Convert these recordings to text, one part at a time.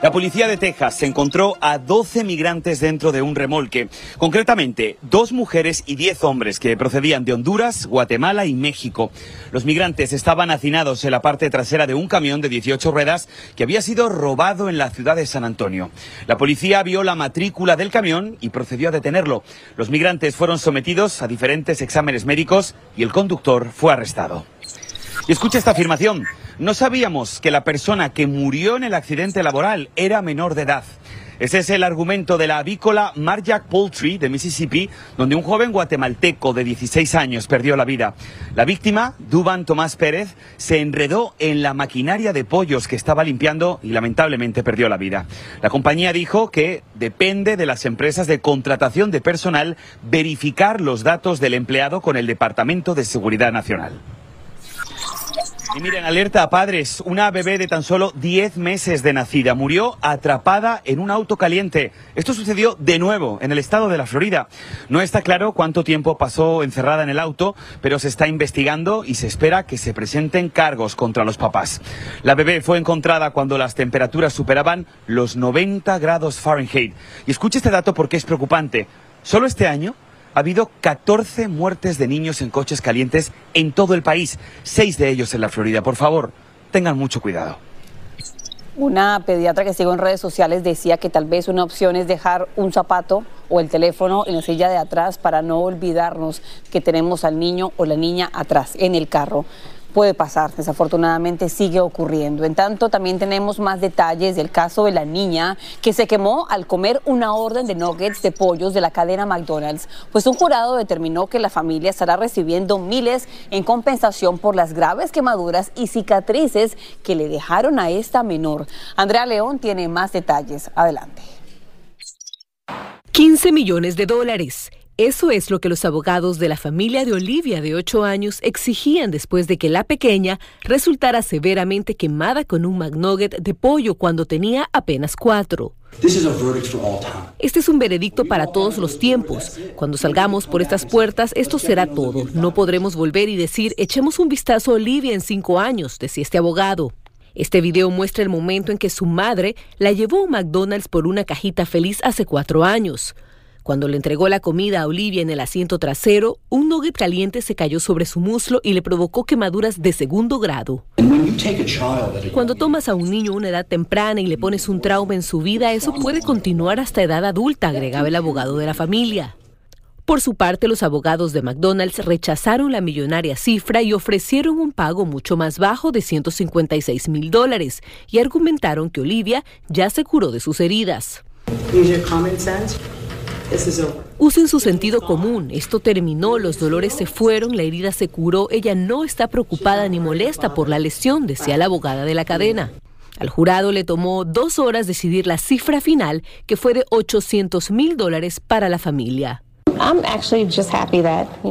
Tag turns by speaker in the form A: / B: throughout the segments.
A: La policía de Texas encontró a 12 migrantes dentro de un remolque. Concretamente, dos mujeres y 10 hombres que procedían de Honduras, Guatemala y México. Los migrantes estaban hacinados en la parte trasera de un camión de 18 ruedas que había sido robado en la ciudad de San Antonio. La policía vio la matrícula del camión y procedió a detenerlo. Los migrantes fueron sometidos a diferentes exámenes médicos y el conductor fue arrestado. Y escucha esta afirmación. No sabíamos que la persona que murió en el accidente laboral era menor de edad. Ese es el argumento de la avícola Marjack Poultry de Mississippi, donde un joven guatemalteco de 16 años perdió la vida. La víctima, Duban Tomás Pérez, se enredó en la maquinaria de pollos que estaba limpiando y lamentablemente perdió la vida. La compañía dijo que depende de las empresas de contratación de personal verificar los datos del empleado con el Departamento de Seguridad Nacional. Y miren, alerta a padres. Una bebé de tan solo 10 meses de nacida murió atrapada en un auto caliente. Esto sucedió de nuevo en el estado de la Florida. No está claro cuánto tiempo pasó encerrada en el auto, pero se está investigando y se espera que se presenten cargos contra los papás. La bebé fue encontrada cuando las temperaturas superaban los 90 grados Fahrenheit. Y escuche este dato porque es preocupante. Solo este año ha habido 14 muertes de niños en coches calientes en todo el país, seis de ellos en la Florida. Por favor, tengan mucho cuidado.
B: Una pediatra que sigo en redes sociales decía que tal vez una opción es dejar un zapato o el teléfono en la silla de atrás para no olvidarnos que tenemos al niño o la niña atrás en el carro puede pasar, desafortunadamente sigue ocurriendo. En tanto, también tenemos más detalles del caso de la niña que se quemó al comer una orden de nuggets de pollos de la cadena McDonald's, pues un jurado determinó que la familia estará recibiendo miles en compensación por las graves quemaduras y cicatrices que le dejaron a esta menor. Andrea León tiene más detalles. Adelante.
C: 15 millones de dólares. Eso es lo que los abogados de la familia de Olivia de 8 años exigían después de que la pequeña resultara severamente quemada con un McNugget de pollo cuando tenía apenas 4. Este es un veredicto para todos los tiempos. Cuando salgamos por estas puertas, esto será todo. No podremos volver y decir, echemos un vistazo a Olivia en cinco años, decía este abogado. Este video muestra el momento en que su madre la llevó a un McDonald's por una cajita feliz hace cuatro años. Cuando le entregó la comida a Olivia en el asiento trasero, un nugget caliente se cayó sobre su muslo y le provocó quemaduras de segundo grado. Cuando tomas a un niño a una edad temprana y le pones un trauma en su vida, eso puede continuar hasta edad adulta, agregaba el abogado de la familia. Por su parte, los abogados de McDonald's rechazaron la millonaria cifra y ofrecieron un pago mucho más bajo de 156 mil dólares y argumentaron que Olivia ya se curó de sus heridas. Usen su sentido común. Esto terminó, los dolores se fueron, la herida se curó. Ella no está preocupada ni molesta por la lesión, decía la abogada de la cadena. Al jurado le tomó dos horas decidir la cifra final, que fue de 800 mil dólares para la familia.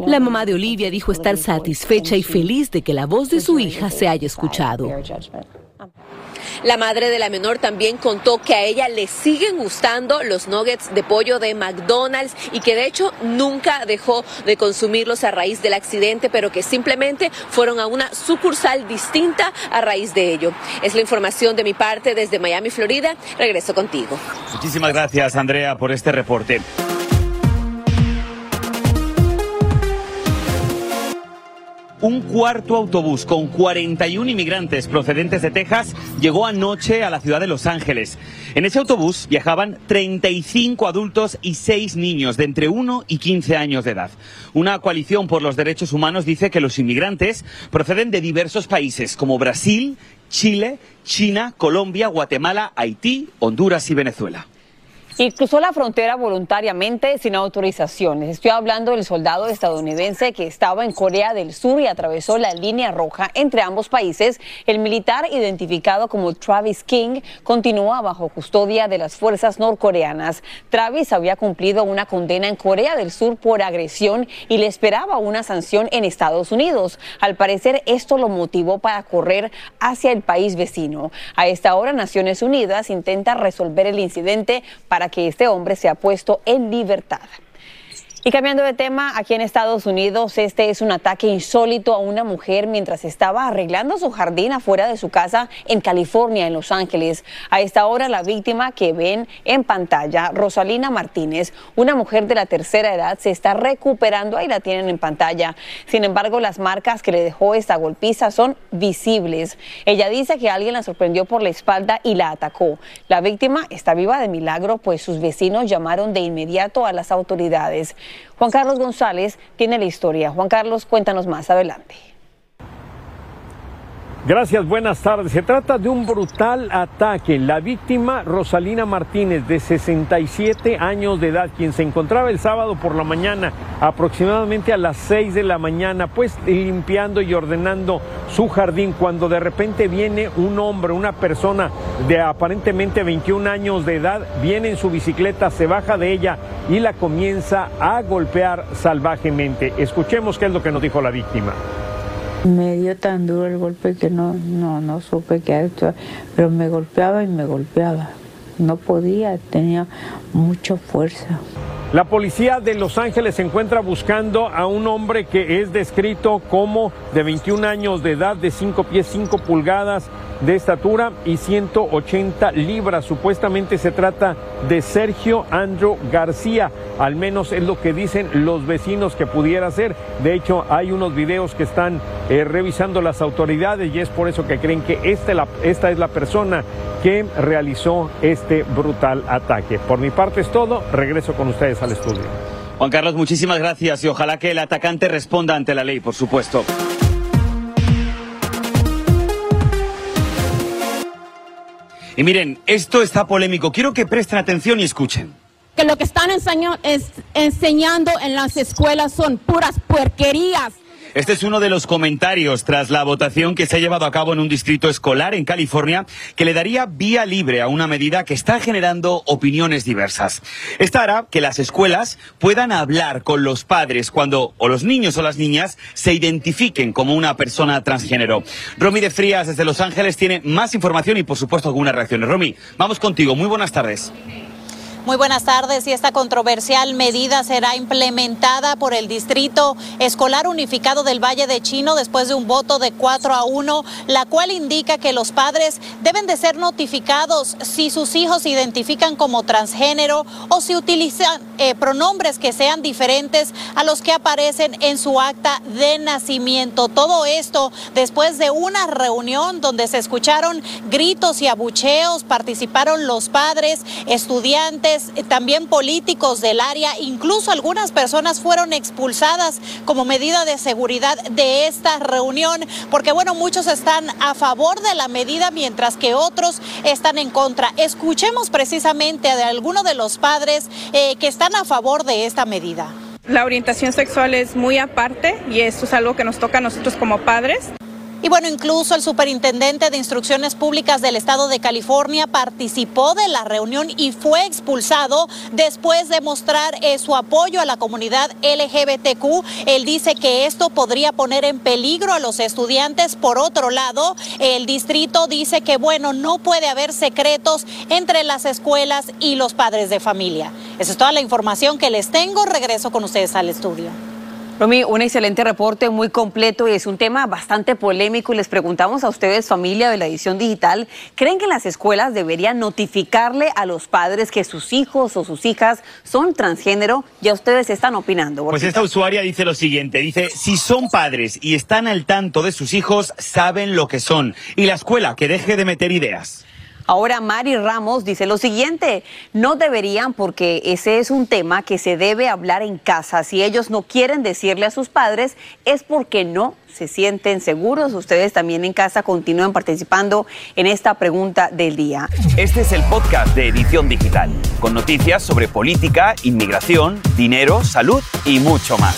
C: La mamá de Olivia dijo estar satisfecha y feliz de que la voz de su hija se haya escuchado. La madre de la menor también contó que a ella le siguen gustando los nuggets de pollo de McDonald's y que de hecho nunca dejó de consumirlos a raíz del accidente, pero que simplemente fueron a una sucursal distinta a raíz de ello. Es la información de mi parte desde Miami, Florida. Regreso contigo.
A: Muchísimas gracias, Andrea, por este reporte. Un cuarto autobús con 41 inmigrantes procedentes de Texas llegó anoche a la ciudad de Los Ángeles. En ese autobús viajaban 35 adultos y 6 niños de entre 1 y 15 años de edad. Una coalición por los derechos humanos dice que los inmigrantes proceden de diversos países como Brasil, Chile, China, Colombia, Guatemala, Haití, Honduras y Venezuela
B: y cruzó la frontera voluntariamente sin autorizaciones. Estoy hablando del soldado estadounidense que estaba en Corea del Sur y atravesó la línea roja entre ambos países. El militar, identificado como Travis King, continúa bajo custodia de las fuerzas norcoreanas. Travis había cumplido una condena en Corea del Sur por agresión y le esperaba una sanción en Estados Unidos. Al parecer, esto lo motivó para correr hacia el país vecino. A esta hora, Naciones Unidas intenta resolver el incidente para que este hombre se ha puesto en libertad. Y cambiando de tema, aquí en Estados Unidos, este es un ataque insólito a una mujer mientras estaba arreglando su jardín afuera de su casa en California, en Los Ángeles. A esta hora, la víctima que ven en pantalla, Rosalina Martínez, una mujer de la tercera edad, se está recuperando. Ahí la tienen en pantalla. Sin embargo, las marcas que le dejó esta golpiza son visibles. Ella dice que alguien la sorprendió por la espalda y la atacó. La víctima está viva de milagro, pues sus vecinos llamaron de inmediato a las autoridades. Juan Carlos González tiene la historia. Juan Carlos, cuéntanos más adelante.
D: Gracias, buenas tardes. Se trata de un brutal ataque. La víctima, Rosalina Martínez, de 67 años de edad, quien se encontraba el sábado por la mañana, aproximadamente a las 6 de la mañana, pues limpiando y ordenando su jardín, cuando de repente viene un hombre, una persona de aparentemente 21 años de edad, viene en su bicicleta, se baja de ella y la comienza a golpear salvajemente. Escuchemos qué es lo que nos dijo la víctima.
E: Me dio tan duro el golpe que no, no, no supe qué actuar, pero me golpeaba y me golpeaba. No podía, tenía mucha fuerza.
D: La policía de Los Ángeles se encuentra buscando a un hombre que es descrito como de 21 años de edad, de 5 pies 5 pulgadas de estatura y 180 libras. Supuestamente se trata de Sergio Andrew García, al menos es lo que dicen los vecinos que pudiera ser. De hecho, hay unos videos que están eh, revisando las autoridades y es por eso que creen que esta, esta es la persona que realizó este brutal ataque. Por mi parte es todo, regreso con ustedes al estudio.
A: Juan Carlos, muchísimas gracias y ojalá que el atacante responda ante la ley, por supuesto. Y miren, esto está polémico. Quiero que presten atención y escuchen.
F: Que lo que están enseñando en las escuelas son puras puerquerías
A: este es uno de los comentarios tras la votación que se ha llevado a cabo en un distrito escolar en California que le daría vía libre a una medida que está generando opiniones diversas. Esta hará que las escuelas puedan hablar con los padres cuando o los niños o las niñas se identifiquen como una persona transgénero. Romy de Frías desde Los Ángeles tiene más información y por supuesto algunas reacciones. Romy, vamos contigo. Muy buenas tardes.
G: Muy buenas tardes y esta controversial medida será implementada por el Distrito Escolar Unificado del Valle de Chino después de un voto de 4 a 1, la cual indica que los padres deben de ser notificados si sus hijos se identifican como transgénero o si utilizan eh, pronombres que sean diferentes a los que aparecen en su acta de nacimiento. Todo esto después de una reunión donde se escucharon gritos y abucheos, participaron los padres, estudiantes, eh, también políticos del área, incluso algunas personas fueron expulsadas como medida de seguridad de esta reunión, porque bueno, muchos están a favor de la medida mientras que otros están en contra. Escuchemos precisamente de algunos de los padres eh, que están a favor de esta medida.
H: La orientación sexual es muy aparte y esto es algo que nos toca a nosotros como padres
G: Y bueno, incluso el superintendente de instrucciones públicas del estado de California participó de la reunión y fue expulsado después de mostrar eh, su apoyo a la comunidad LGBTQ. Él dice que esto podría poner en peligro a los estudiantes. Por otro lado, el distrito dice que bueno, no puede haber secretos entre las escuelas y los padres de familia. Esa es toda la información que les tengo. Regreso con ustedes al estudio.
B: Romy, un excelente reporte, muy completo y es un tema bastante polémico. Y les preguntamos a ustedes, familia de la edición digital, ¿creen que las escuelas deberían notificarle a los padres que sus hijos o sus hijas son transgénero? Ya ustedes están opinando.
A: Pues esta usuaria dice lo siguiente, dice, si son padres y están al tanto de sus hijos, saben lo que son. Y la escuela, que deje de meter ideas.
B: Ahora Mari Ramos dice lo siguiente, no deberían porque ese es un tema que se debe hablar en casa. Si ellos no quieren decirle a sus padres es porque no se sienten seguros. Ustedes también en casa continúan participando en esta pregunta del día.
H: Este es el podcast de Edición Digital, con noticias sobre política, inmigración, dinero, salud y mucho más.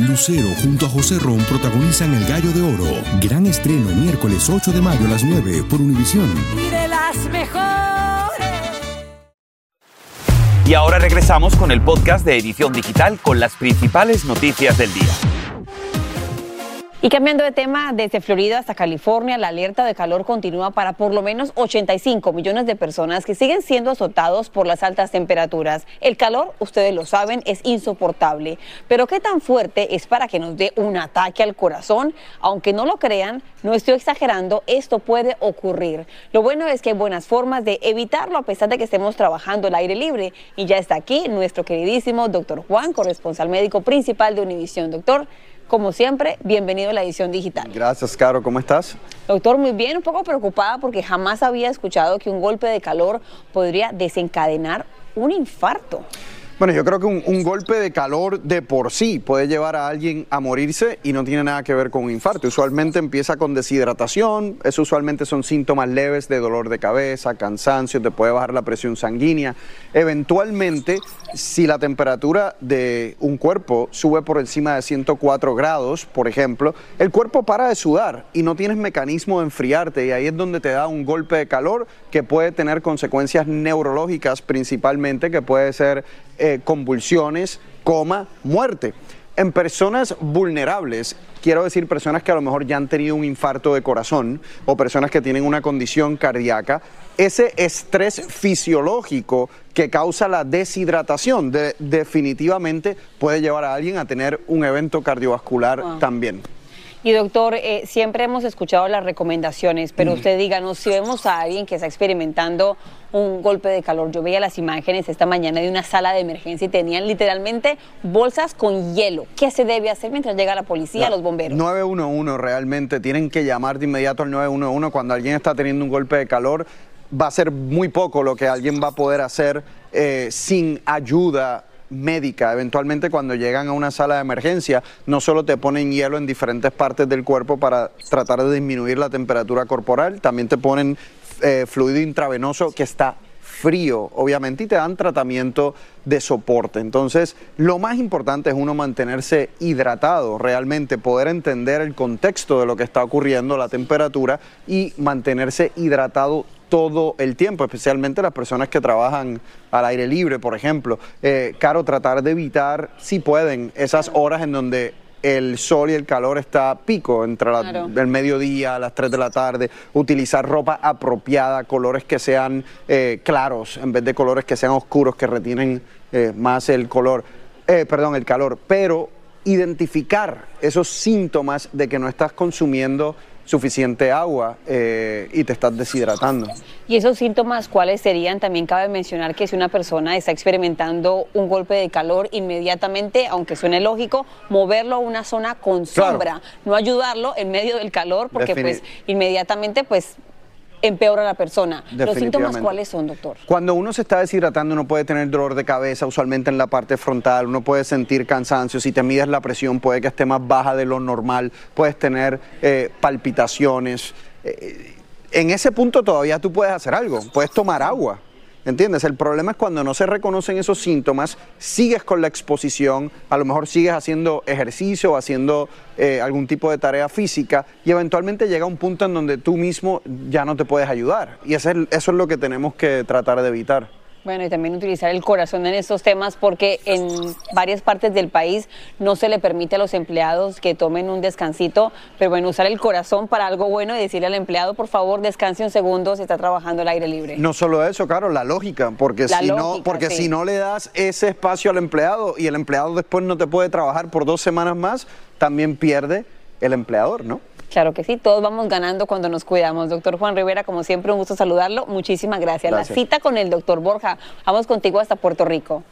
I: Lucero junto a José Ron protagonizan El Gallo de Oro. Gran estreno miércoles 8 de mayo a las 9 por Univisión.
J: Y de las mejores.
H: Y ahora regresamos con el podcast de Edición Digital con las principales noticias del día.
B: Y cambiando de tema, desde Florida hasta California, la alerta de calor continúa para por lo menos 85 millones de personas que siguen siendo azotados por las altas temperaturas. El calor, ustedes lo saben, es insoportable. Pero ¿qué tan fuerte es para que nos dé un ataque al corazón? Aunque no lo crean, no estoy exagerando, esto puede ocurrir. Lo bueno es que hay buenas formas de evitarlo a pesar de que estemos trabajando al aire libre. Y ya está aquí nuestro queridísimo doctor Juan, corresponsal médico principal de Univisión. Doctor, como siempre, bienvenido a la edición digital.
K: Gracias, Caro. ¿Cómo estás?
B: Doctor, muy bien, un poco preocupada porque jamás había escuchado que un golpe de calor podría desencadenar un infarto.
K: Bueno, yo creo que un, golpe de calor de por sí puede llevar a alguien a morirse y no tiene nada que ver con un infarto. Usualmente empieza con deshidratación, eso usualmente son síntomas leves de dolor de cabeza, cansancio, te puede bajar la presión sanguínea. Eventualmente, si la temperatura de un cuerpo sube por encima de 104 grados, por ejemplo, el cuerpo para de sudar y no tienes mecanismo de enfriarte y ahí es donde te da un golpe de calor que puede tener consecuencias neurológicas principalmente, que puede ser convulsiones, coma, muerte. En personas vulnerables, quiero decir personas que a lo mejor ya han tenido un infarto de corazón o personas que tienen una condición cardíaca, ese estrés fisiológico que causa la deshidratación de, definitivamente puede llevar a alguien a tener un evento cardiovascular wow. también.
B: Y doctor, eh, siempre hemos escuchado las recomendaciones, pero mm. usted díganos, si vemos a alguien que está experimentando un golpe de calor, yo veía las imágenes esta mañana de una sala de emergencia y tenían literalmente bolsas con hielo. ¿Qué se debe hacer mientras llega la policía, los bomberos?
K: 911 realmente, tienen que llamar de inmediato al 911 cuando alguien está teniendo un golpe de calor. Va a ser muy poco lo que alguien va a poder hacer eh, sin ayuda médica. Eventualmente cuando llegan a una sala de emergencia, no solo te ponen hielo en diferentes partes del cuerpo para tratar de disminuir la temperatura corporal, también te ponen eh, fluido intravenoso que está frío, obviamente, y te dan tratamiento de soporte. Entonces, lo más importante es uno mantenerse hidratado, realmente poder entender el contexto de lo que está ocurriendo, la temperatura, y mantenerse hidratado todo el tiempo, especialmente las personas que trabajan al aire libre, por ejemplo. Eh, Caro, tratar de evitar, si pueden, esas horas en donde el sol y el calor está a pico entre la, claro. el mediodía a las 3 de la tarde, utilizar ropa apropiada, colores que sean eh, claros en vez de colores que sean oscuros, que retienen eh, más el color. eh, perdón, el calor, pero identificar esos síntomas de que no estás consumiendo suficiente agua eh, y te estás deshidratando.
B: ¿Y esos síntomas cuáles serían? También cabe mencionar que si una persona está experimentando un golpe de calor, inmediatamente, aunque suene lógico, moverlo a una zona con sombra, no ayudarlo en medio del calor, porque pues inmediatamente pues empeora a la persona. ¿Los síntomas cuáles son, doctor?
K: Cuando uno se está deshidratando, uno puede tener dolor de cabeza, usualmente en la parte frontal, uno puede sentir cansancio, si te mides la presión puede que esté más baja de lo normal, puedes tener eh, palpitaciones. Eh, en ese punto todavía tú puedes hacer algo, puedes tomar agua. ¿Entiendes? El problema es cuando no se reconocen esos síntomas, sigues con la exposición, a lo mejor sigues haciendo ejercicio o haciendo eh, algún tipo de tarea física y eventualmente llega un punto en donde tú mismo ya no te puedes ayudar. Y eso es lo que tenemos que tratar de evitar.
B: Bueno, y también utilizar el corazón en estos temas porque en varias partes del país no se le permite a los empleados que tomen un descansito, pero bueno, usar el corazón para algo bueno y decirle al empleado, por favor, descanse un segundo si está trabajando al aire libre.
K: No solo eso, claro, la lógica, porque, si, no, porque si no le das ese espacio al empleado y el empleado después no te puede trabajar por dos semanas más, también pierde el empleador, ¿no?
B: Claro que sí, todos vamos ganando cuando nos cuidamos. Doctor Juan Rivera, como siempre, un gusto saludarlo. Muchísimas gracias. La cita con el doctor Borja. Vamos contigo hasta Puerto Rico.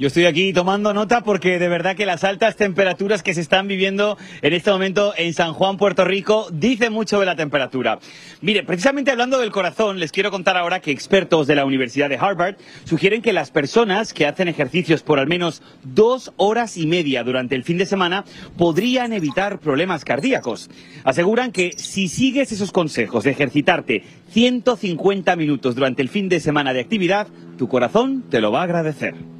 A: Yo estoy aquí tomando nota porque de verdad que las altas temperaturas que se están viviendo en este momento en San Juan, Puerto Rico, dicen mucho de la temperatura. Mire, precisamente hablando del corazón, les quiero contar ahora que expertos de la Universidad de Harvard sugieren que las personas que hacen ejercicios por al menos dos horas y media durante el fin de semana podrían evitar problemas cardíacos. Aseguran que si sigues esos consejos de ejercitarte 150 minutos durante el fin de semana de actividad, tu corazón te lo va a agradecer.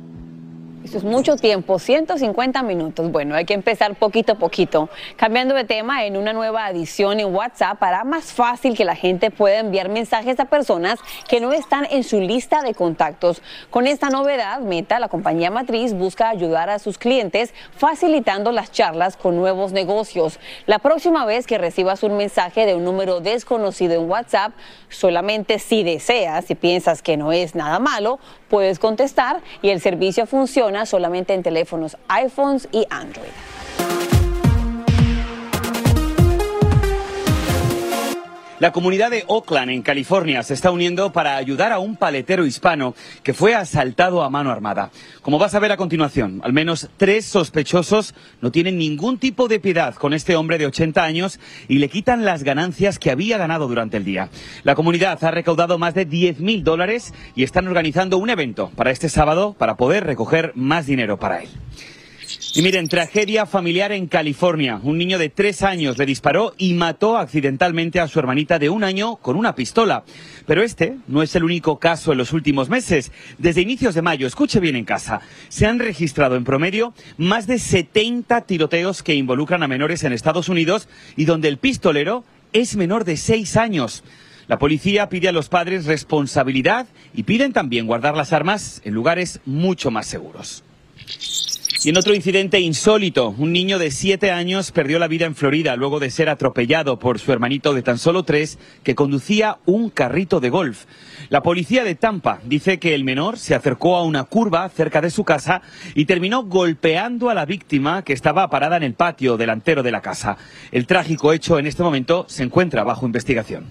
B: Eso es mucho tiempo, 150 minutos. Bueno, hay que empezar poquito a poquito. Cambiando de tema, en una nueva adición en WhatsApp hará más fácil que la gente pueda enviar mensajes a personas que no están en su lista de contactos. Con esta novedad, Meta, la compañía matriz, busca ayudar a sus clientes facilitando las charlas con nuevos negocios. La próxima vez que recibas un mensaje de un número desconocido en WhatsApp, solamente si deseas, si piensas que no es nada malo, puedes contestar y el servicio funciona solamente en teléfonos iPhones y Android.
A: La comunidad de Oakland, en California, se está uniendo para ayudar a un paletero hispano que fue asaltado a mano armada. Como vas a ver a continuación, al menos tres sospechosos no tienen ningún tipo de piedad con este hombre de 80 años y le quitan las ganancias que había ganado durante el día. La comunidad ha recaudado más de 10 mil dólares y están organizando un evento para este sábado para poder recoger más dinero para él. Y miren, tragedia familiar en California. Un niño de tres años le disparó y mató accidentalmente a su hermanita de un año con una pistola. Pero este no es el único caso en los últimos meses. Desde inicios de mayo, escuche bien en casa, se han registrado en promedio más de 70 tiroteos que involucran a menores en Estados Unidos y donde el pistolero es menor de seis años. La policía pide a los padres responsabilidad y piden también guardar las armas en lugares mucho más seguros. Y en otro incidente insólito, un niño de siete años perdió la vida en Florida luego de ser atropellado por su hermanito de tan solo tres que conducía un carrito de golf. La policía de Tampa dice que el menor se acercó a una curva cerca de su casa y terminó golpeando a la víctima que estaba parada en el patio delantero de la casa. El trágico hecho en este momento se encuentra bajo investigación.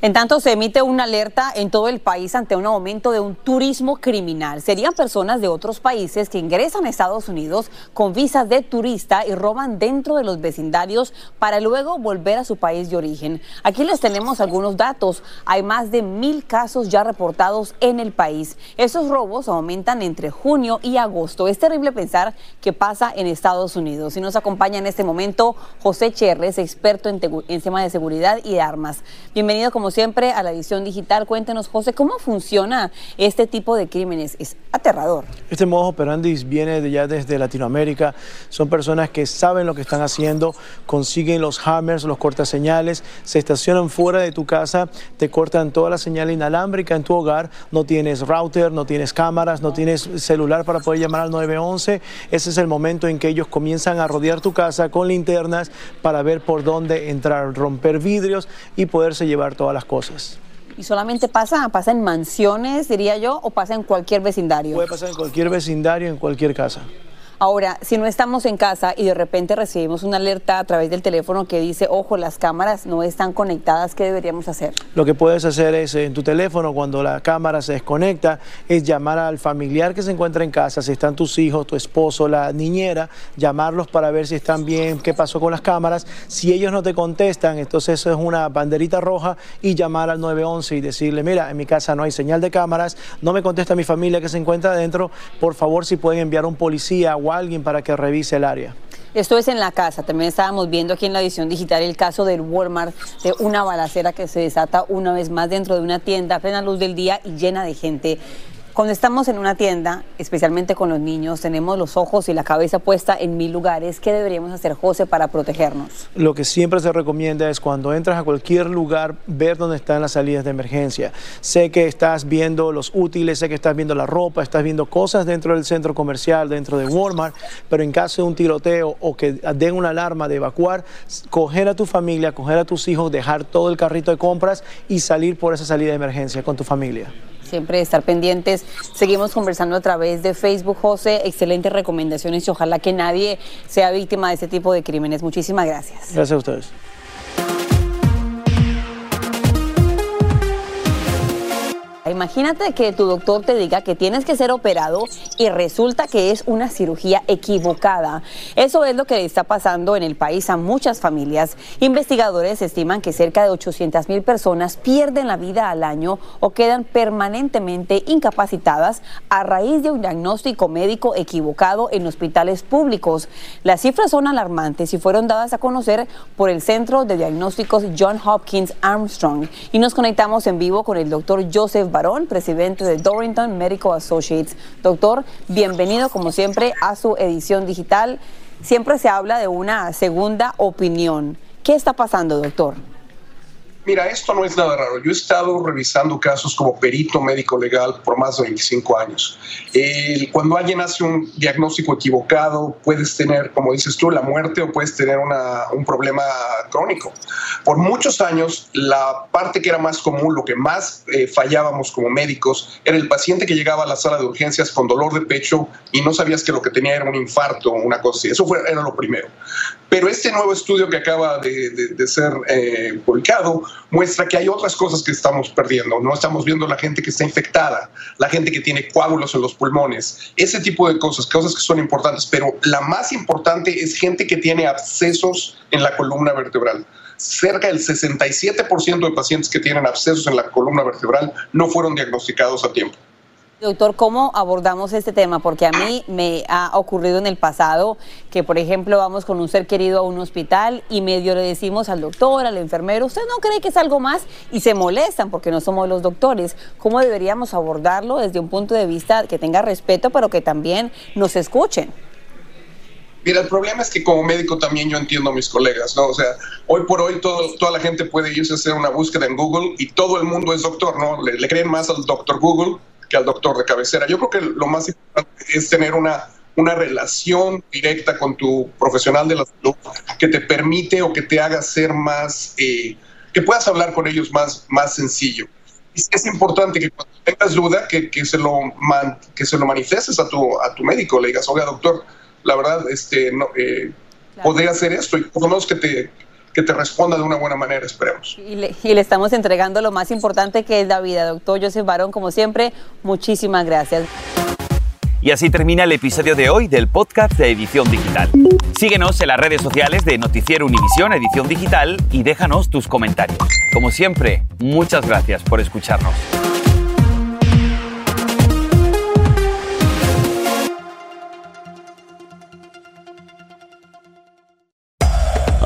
B: En tanto, se emite una alerta en todo el país ante un aumento de un turismo criminal. Serían personas de otros países que ingresan a Estados Unidos con visas de turista y roban dentro de los vecindarios para luego volver a su país de origen. Aquí les tenemos algunos datos. Hay más de mil casos ya reportados en el país. Esos robos aumentan entre junio y agosto. Es terrible pensar qué pasa en Estados Unidos. Y nos acompaña en este momento José Cherres, experto en, en tema de seguridad y de armas. Bienvenido como siempre a la edición digital. Cuéntenos, José, ¿cómo funciona este tipo de crímenes? Es aterrador.
J: Este modo operandi viene de ya desde Latinoamérica. Son personas que saben lo que están haciendo, consiguen los hammers, los cortaseñales, se estacionan fuera de tu casa, te cortan toda la señal inalámbrica en tu hogar, no tienes router, no tienes cámaras, no tienes celular para poder llamar al 911. Ese es el momento en que ellos comienzan a rodear tu casa con linternas para ver por dónde entrar, romper vidrios y poderse llevar todas las cosas.
B: ¿Y solamente pasa, pasa en mansiones, diría yo, o pasa en cualquier vecindario?
J: Puede pasar en cualquier vecindario, en cualquier casa.
B: Ahora, si no estamos en casa y de repente recibimos una alerta a través del teléfono que dice, ojo, las cámaras no están conectadas, ¿qué deberíamos hacer?
J: Lo que puedes hacer es en tu teléfono, cuando la cámara se desconecta, es llamar al familiar que se encuentra en casa, si están tus hijos, tu esposo, la niñera, llamarlos para ver si están bien, qué pasó con las cámaras. Si ellos no te contestan, entonces eso es una banderita roja y llamar al 911 y decirle, mira, en mi casa no hay señal de cámaras, no me contesta mi familia que se encuentra adentro, por favor si pueden enviar un policía o alguien para que revise el área.
B: Esto es en la casa. También estábamos viendo aquí en la edición digital el caso del Walmart, de una balacera que se desata una vez más dentro de una tienda a plena luz del día y llena de gente. Cuando estamos en una tienda, especialmente con los niños, tenemos los ojos y la cabeza puesta en mil lugares. ¿Qué deberíamos hacer, José, para protegernos?
J: Lo que siempre se recomienda es cuando entras a cualquier lugar, ver dónde están las salidas de emergencia. Sé que estás viendo los útiles, sé que estás viendo la ropa, estás viendo cosas dentro del centro comercial, dentro de Walmart, pero en caso de un tiroteo o que den una alarma de evacuar, coger a tu familia, coger a tus hijos, dejar todo el carrito de compras y salir por esa salida de emergencia con tu familia
B: siempre estar pendientes. Seguimos conversando a través de Facebook, José. Excelentes recomendaciones y ojalá que nadie sea víctima de este tipo de crímenes. Muchísimas gracias.
J: Gracias a ustedes.
B: Imagínate que tu doctor te diga que tienes que ser operado y resulta que es una cirugía equivocada. Eso es lo que está pasando en el país a muchas familias. Investigadores estiman que cerca de 800 mil personas pierden la vida al año o quedan permanentemente incapacitadas a raíz de un diagnóstico médico equivocado en hospitales públicos. Las cifras son alarmantes y fueron dadas a conocer por el Centro de Diagnósticos John Hopkins Armstrong. Y nos conectamos en vivo con el doctor Joseph Presidente de Dorrington Medical Associates. Doctor, bienvenido como siempre a su edición digital. Siempre se habla de una segunda opinión. ¿Qué está pasando, doctor?
L: Mira, esto no es nada raro. Yo he estado revisando casos como perito médico legal por más de 25 años. cuando alguien hace un diagnóstico equivocado, puedes tener, como dices tú, la muerte o puedes tener un problema crónico. Por muchos años, la parte que era más común, lo que más eh, fallábamos como médicos, era el paciente que llegaba a la sala de urgencias con dolor de pecho y no sabías que lo que tenía era un infarto o una cosa así. Eso fue, era lo primero. Pero este nuevo estudio que acaba de, ser eh, publicado muestra que hay otras cosas que estamos perdiendo. No estamos viendo la gente que está infectada, la gente que tiene coágulos en los pulmones, ese tipo de cosas, cosas que son importantes. Pero la más importante es gente que tiene abscesos en la columna vertebral cerca del 67% de pacientes que tienen abscesos en la columna vertebral no fueron diagnosticados a tiempo.
B: Doctor, ¿cómo abordamos este tema? Porque a mí me ha ocurrido en el pasado que, por ejemplo, vamos con un ser querido a un hospital y medio le decimos al doctor, al enfermero, ¿usted no cree que es algo más? Y se molestan porque no somos los doctores. ¿Cómo deberíamos abordarlo desde un punto de vista que tenga respeto, pero que también nos escuchen?
L: Mira, el problema es que como médico también yo entiendo a mis colegas, ¿no? O sea, hoy por hoy todo, toda la gente puede irse a hacer una búsqueda en Google y todo el mundo es doctor, ¿no? Le, le creen más al doctor Google al doctor de cabecera. Yo creo que lo más importante es tener una, una relación directa con tu profesional de la salud que te permite o que te haga ser más, eh, que puedas hablar con ellos más, más sencillo. Es importante que cuando tengas duda, que, que se, lo que se lo manifestes a tu, a tu médico, le digas, oiga doctor, la verdad, este, no, eh, podría hacer esto y por lo menos que te, que te responda de una buena manera, esperemos.
B: Y le, y le, estamos entregando lo más importante que es la vida. Doctor Joseph Barón, como siempre, muchísimas gracias.
H: Y así termina el episodio de hoy del podcast de Edición Digital. Síguenos en las redes sociales de Noticiero Univisión Edición Digital y déjanos tus comentarios. Como siempre, muchas gracias por escucharnos.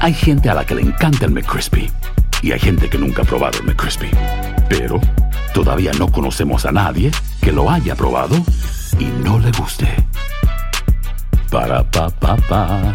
M: Hay gente a la que le encanta el McCrispy Y hay gente que nunca ha probado el McCrispy. Pero todavía no conocemos a nadie que lo haya probado y no le guste. Para pa pa pa.